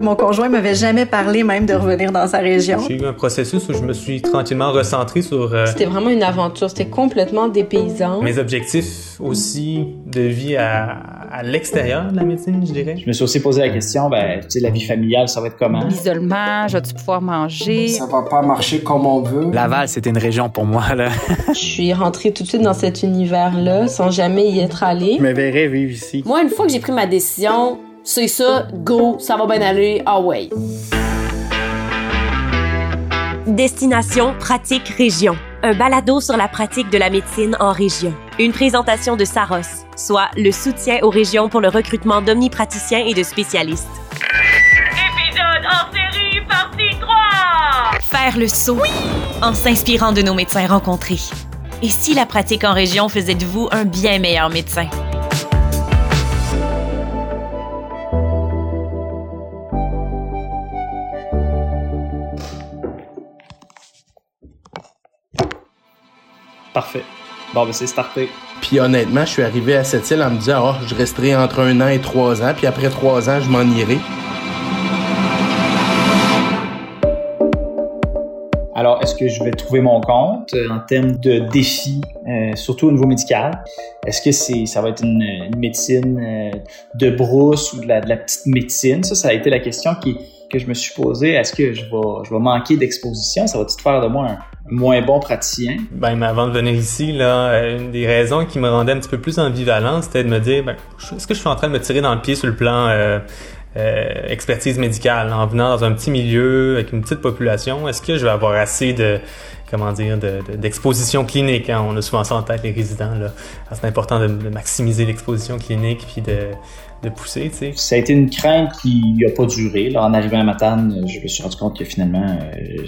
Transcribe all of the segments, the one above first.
Mon conjoint m'avait jamais parlé même de revenir dans sa région. J'ai eu un processus où je me suis tranquillement recentré sur euh, C'était vraiment une aventure, c'était complètement dépaysant. mes objectifs aussi de vie à, à l'extérieur de la médecine, je dirais. Je me suis aussi posé la question, ben, tu sais, la vie familiale, ça va être comment? L'isolement, vas-tu pouvoir manger? Ça va pas marcher comme on veut. Laval, c'était une région pour moi, là. Je suis rentrée tout de suite dans cet univers-là sans jamais y être allée. Je me verrais vivre ici. Moi, une fois que j'ai pris ma décision, c'est ça, go, ça va bien aller, ah ouais. Destination Pratique Région. Un balado sur la pratique de la médecine en région. Une présentation de Saros, soit le soutien aux régions pour le recrutement d'omnipraticiens et de spécialistes. Épisode hors série, partie 3! Faire le saut en s'inspirant de nos médecins rencontrés. Et si la pratique en région faisait de vous un bien meilleur médecin? Parfait. Bon, ben, c'est starté. Puis honnêtement, je suis arrivé à cette île en me disant, oh, je resterai entre un an et trois ans, puis après trois ans, je m'en irai. Alors, est-ce que je vais trouver mon compte euh, en termes de défis, euh, surtout au niveau médical? Est-ce que c'est, ça va être une, une médecine euh, de brousse ou de la, de la petite médecine? Ça, ça a été la question qui, que je me suis posée. Est-ce que je vais, je vais manquer d'exposition? Ça va-tu faire de moi un moins bon praticien? Ben, mais avant de venir ici, là, euh, une des raisons qui me rendait un petit peu plus ambivalent, c'était de me dire, ben, est-ce que je suis en train de me tirer dans le pied sur le plan euh, euh, expertise médicale en venant dans un petit milieu avec une petite population? Est-ce que je vais avoir assez de comment dire, de- de- d'exposition clinique. hein? On a souvent ça en tête, les résidents. Là. C'est important de, de maximiser l'exposition clinique puis de, de pousser, tu sais. Ça a été une crainte qui n'a pas duré. Là, en arrivant à Matane, je me suis rendu compte que finalement, euh,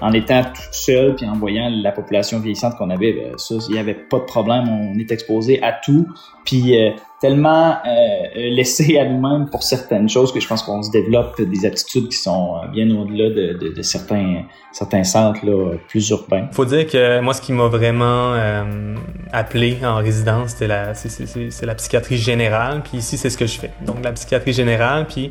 en étant tout seul puis en voyant la population vieillissante qu'on avait, ben, ça, il n'y avait pas de problème. On est exposé à tout. Puis euh, tellement euh, laissé à nous-mêmes pour certaines choses que je pense qu'on se développe des aptitudes qui sont euh, bien au-delà de, de- de certains, certains centres là, plus urbains. Faut dire que moi, ce qui m'a vraiment euh, appelé en résidence, c'était la, c'est la psychiatrie générale. Puis ici, c'est ce que je fais. Donc, la psychiatrie générale. Puis,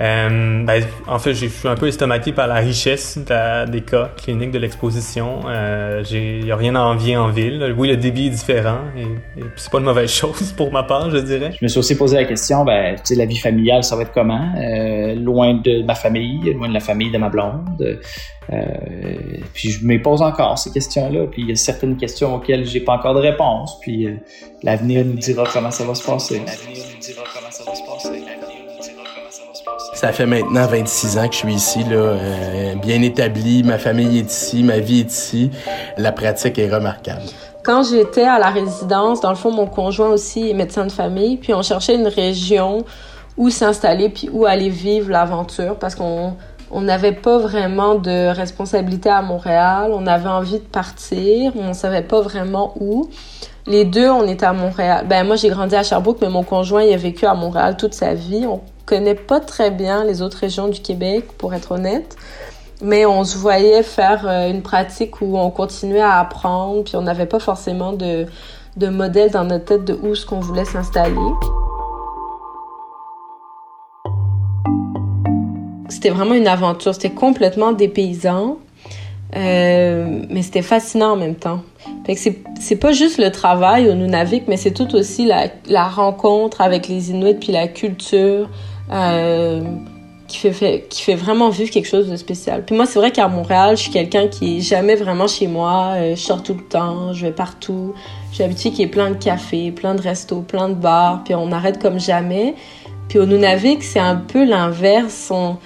euh, ben, en fait, je suis un peu estomaqué par la richesse de la- des cas cliniques de l'exposition. Euh, Il n'y a rien à envier en ville. Oui, le débit est différent. Et, et c'est pas une mauvaise chose pour ma part, je dirais. Je me suis aussi posé la question, ben, tu sais, la vie familiale, ça va être comment? Euh, loin de ma famille, loin de la famille de ma blonde. Euh, puis je me pose encore ces questions-là. Puis il y a certaines questions auxquelles j'ai pas encore de réponse. Puis euh, l'avenir nous dira comment ça va se passer. L'avenir nous dira comment ça va se passer. Ça fait maintenant 26 ans que je suis ici, euh, bien établi, ma famille est ici, ma vie est ici. La pratique est remarquable. Quand j'étais à la résidence, dans le fond, mon conjoint aussi est médecin de famille, puis on cherchait une région où s'installer puis où aller vivre l'aventure parce qu'on on n'avait pas vraiment de responsabilité à Montréal, on avait envie de partir, on savait pas vraiment où. Les deux, on était à Montréal. Ben moi, j'ai grandi à Sherbrooke, mais mon conjoint, il a vécu à Montréal toute sa vie. Connaît pas très bien les autres régions du Québec, pour être honnête. Mais on se voyait faire euh, une pratique où on continuait à apprendre, puis on n'avait pas forcément de, de modèle dans notre tête de où ce qu'on voulait s'installer. C'était vraiment une aventure, c'était complètement dépaysant, euh, mais c'était fascinant en même temps. C'est, pas juste le travail au Nunavik, mais c'est tout aussi la, la rencontre avec les Inuits puis la culture qui, fait, qui fait vraiment vivre quelque chose de spécial. Puis moi, c'est vrai qu'à Montréal, je suis quelqu'un qui est jamais vraiment chez moi. Euh, je sors tout le temps, je vais partout. J'ai l'habitude qu'il y ait plein de cafés, plein de restos, plein de bars, puis on arrête comme jamais. Puis au Nunavik, c'est un peu l'inverse. On,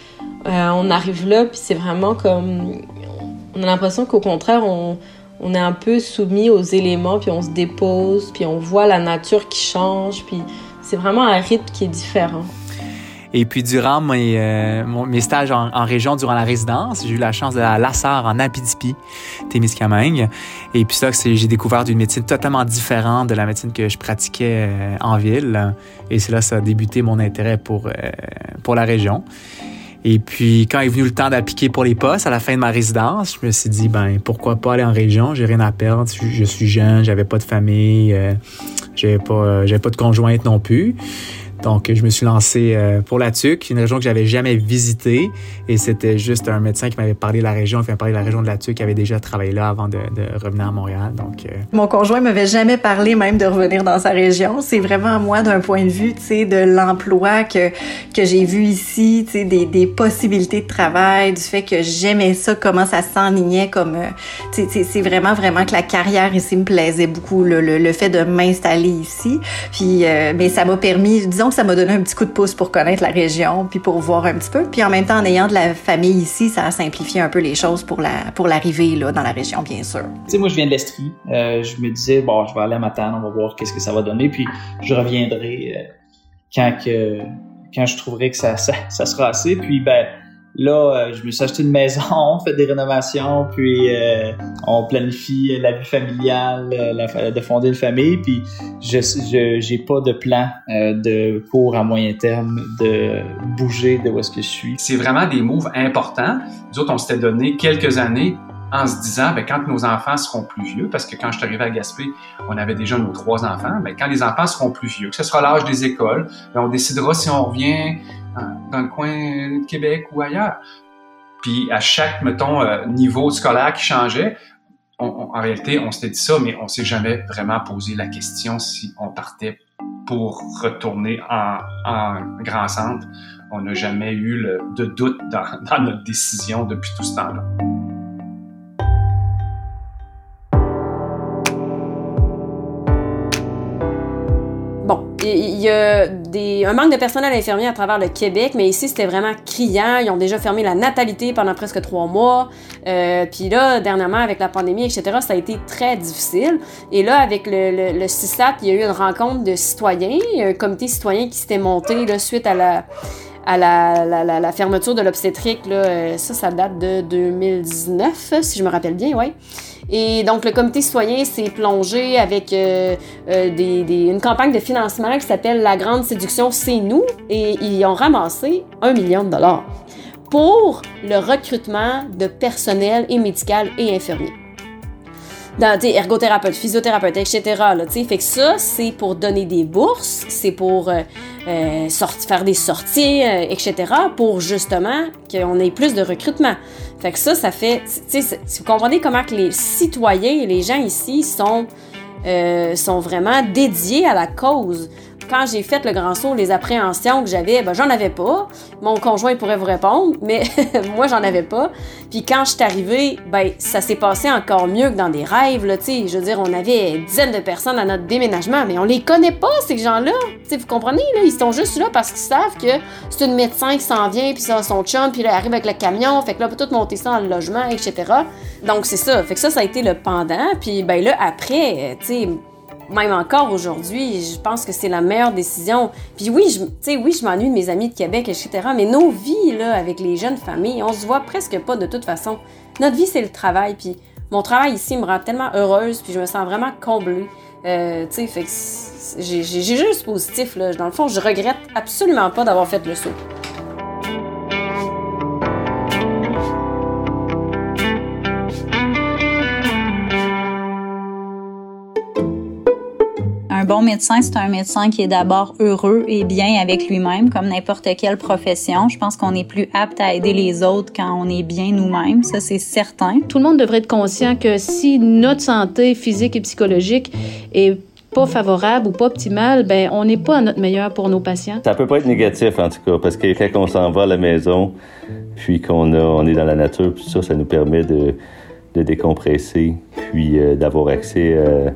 euh, arrive là, puis c'est vraiment comme... On a l'impression qu'au contraire, on, on est un peu soumis aux éléments, puis on se dépose, puis on voit la nature qui change, puis c'est vraiment un rythme qui est différent. Et puis, durant mes, euh, stages en, région, durant la résidence, j'ai eu la chance d'aller à Lassar, en Abitibi, Témiscamingue. Et puis ça, j'ai découvert une médecine totalement différente de la médecine que je pratiquais euh, en ville. Et c'est là ça a débuté mon intérêt pour, euh, pour la région. Et puis, quand est venu le temps d'appliquer pour les postes à la fin de ma résidence, je me suis dit, ben, pourquoi pas aller en région? J'ai rien à perdre. Je suis jeune, j'avais pas de famille, j'avais pas, j'avais pas de conjointe non plus. Donc, je me suis lancé euh, pour la TUC, une région que j'avais jamais visitée. Et c'était juste un médecin qui m'avait parlé de la région, m'avait parlé de la région de la TUC, qui avait déjà travaillé là avant de, revenir à Montréal. Donc, euh... Mon conjoint m'avait jamais parlé même de revenir dans sa région. C'est vraiment moi, d'un point de vue, tu sais, de l'emploi que, que j'ai vu ici, tu sais, des, des possibilités de travail, du fait que j'aimais ça, comment ça s'enlignait comme, euh, tu sais, c'est vraiment, vraiment que la carrière ici me plaisait beaucoup, le, le, le fait de m'installer ici. Puis, euh, mais ça m'a permis, disons que ça m'a donné un petit coup de pouce pour connaître la région, puis pour voir un petit peu. Puis en même temps, en ayant de la famille ici, ça a simplifié un peu les choses pour la pour l'arrivée dans la région, bien sûr. Tu sais, moi, je viens de l'Estrie. Euh, je me disais, bon, je vais aller à Matane, on va voir qu'est-ce que ça va donner, puis je reviendrai euh, quand que quand je trouverai que ça, ça, ça sera assez. Puis ben Là, euh, je me suis acheté une maison, on fait des rénovations, puis euh, on planifie la vie familiale, euh, la, de fonder une famille, puis je j'ai pas de plan de court à moyen terme de bouger de où est-ce que je suis. C'est vraiment des moves importants. Nous autres, on s'était donné quelques années en se disant, ben, quand nos enfants seront plus vieux, parce que quand je suis arrivé à Gaspé, on avait déjà nos trois enfants, ben, quand les enfants seront plus vieux, que ce sera l'âge des écoles, ben, on décidera si on revient dans le coin de Québec ou ailleurs. Puis à chaque, mettons, euh, niveau scolaire qui changeait, en réalité, on s'était dit ça, mais on s'est jamais vraiment posé la question si on partait pour retourner en, grand centre. On n'a jamais eu de doute dans notre décision depuis tout ce temps-là. Il y a des, un manque de personnel infirmier à travers le Québec, mais ici, c'était vraiment criant. Ils ont déjà fermé la natalité pendant presque trois mois. Euh, Puis là, dernièrement, avec la pandémie, etc., ça a été très difficile. Et là, avec le, le, le il y a eu une rencontre de citoyens, un comité citoyen qui s'était monté là, suite à la à la, fermeture de l'obstétrique. Euh, ça, ça date de 2019, si je me rappelle bien, ouais. Et donc, le comité citoyen s'est plongé avec euh, euh, des, des, une campagne de financement qui s'appelle La Grande Séduction, c'est nous. Et ils ont ramassé un million de dollars pour le recrutement de personnel et médical et infirmier. Dans, ergothérapeute, physiothérapeute, etc. Là, fait que ça, c'est pour donner des bourses, c'est pour euh faire des sorties, euh, etc. pour justement qu'on ait plus de recrutement. Fait que ça, ça fait, sais, vous comprenez comment que les citoyens et les gens ici sont, euh, sont vraiment dédiés à la cause quand j'ai fait le grand saut, les appréhensions que j'avais, ben, j'en avais pas. Mon conjoint pourrait vous répondre, mais moi, j'en avais pas. Puis quand je suis arrivée, ben, ça s'est passé encore mieux que dans des rêves, là, Je veux dire, on avait dizaines de personnes à notre déménagement, mais on les connaît pas, ces gens-là. Vous comprenez, là? Ils sont juste là parce qu'ils savent que c'est une médecin qui s'en vient, puis ça, son chum, puis là, il arrive avec le camion, fait que là, peut tout monter ça dans le logement, etc. Donc, c'est ça. Fait que ça, ça a été le pendant. Puis, ben là, après, tu sais, même encore aujourd'hui, je pense que c'est la meilleure décision. Puis oui, je, oui, je m'ennuie de mes amis de Québec, etc. Mais nos vies, là, avec les jeunes familles, on se voit presque pas de toute façon. Notre vie, c'est le travail. Puis mon travail ici me rend tellement heureuse, puis je me sens vraiment comblée. Euh, tu sais, fait que j'ai juste positif, là. Dans le fond, je regrette absolument pas d'avoir fait le saut. Bon médecin, c'est un médecin qui est d'abord heureux et bien avec lui-même, comme n'importe quelle profession. Je pense qu'on est plus apte à aider les autres quand on est bien nous-mêmes, ça c'est certain. Tout le monde devrait être conscient que si notre santé physique et psychologique est pas favorable ou pas optimale, ben on n'est pas à notre meilleur pour nos patients. Ça peut pas être négatif en tout cas, parce que quand on s'en va à la maison, puis qu'on on est dans la nature, puis ça, ça nous permet de, de décompresser, puis euh, d'avoir accès euh,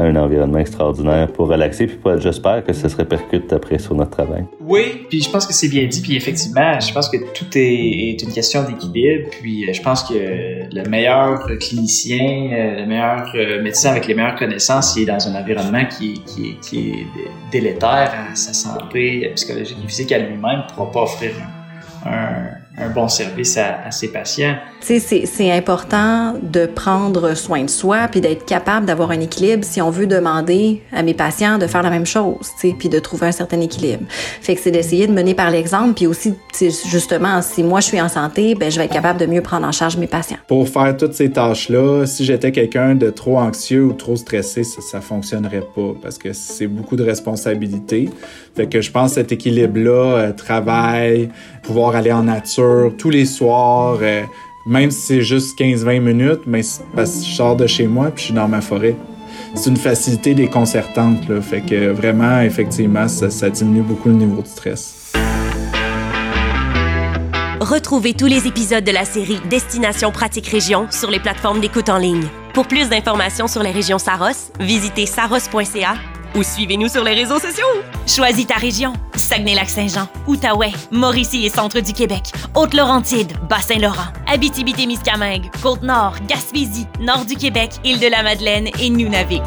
un environnement extraordinaire pour relaxer. Puis j'espère que ça se répercute après sur notre travail. Oui, puis je pense que c'est bien dit. Puis effectivement, je pense que tout est, une question d'équilibre. Puis euh, je pense que le meilleur clinicien, euh, le meilleur euh, médecin avec les meilleures connaissances, il est dans un environnement qui, qui, qui est délétère à sa santé psychologique et physique à lui-même, ne pourra pas offrir un, un bon service à, à ses patients. Tu sais, c'est important de prendre soin de soi puis d'être capable d'avoir un équilibre si on veut demander à mes patients de faire la même chose, tu sais, puis de trouver un certain équilibre. Fait que c'est d'essayer de mener par l'exemple puis aussi, justement, si moi je suis en santé, ben je vais être capable de mieux prendre en charge mes patients. Pour faire toutes ces tâches-là, si j'étais quelqu'un de trop anxieux ou trop stressé, ça, ça fonctionnerait pas parce que c'est beaucoup de responsabilités. Fait que je pense cet équilibre-là, euh, travail, pouvoir aller en nature tous les soirs, euh, même si c'est juste 15-20 minutes, mais parce que je sors de chez moi puis je suis dans ma forêt. C'est une facilité déconcertante. Fait que vraiment, effectivement, ça, ça diminue beaucoup le niveau de stress. Retrouvez tous les épisodes de la série Destination Pratique Région sur les plateformes d'écoute en ligne. Pour plus d'informations sur les régions Saros, visitez saros.ca ou suivez-nous sur les réseaux sociaux. Choisis ta région. Saguenay-Lac-Saint-Jean, Outaouais, Mauricie et Centre du Québec, Haute-Laurentide, Bas-Saint-Laurent, Abitibi-Témiscamingue, Côte-Nord, Gaspésie, Nord du Québec, Île-de-la-Madeleine et Nunavik.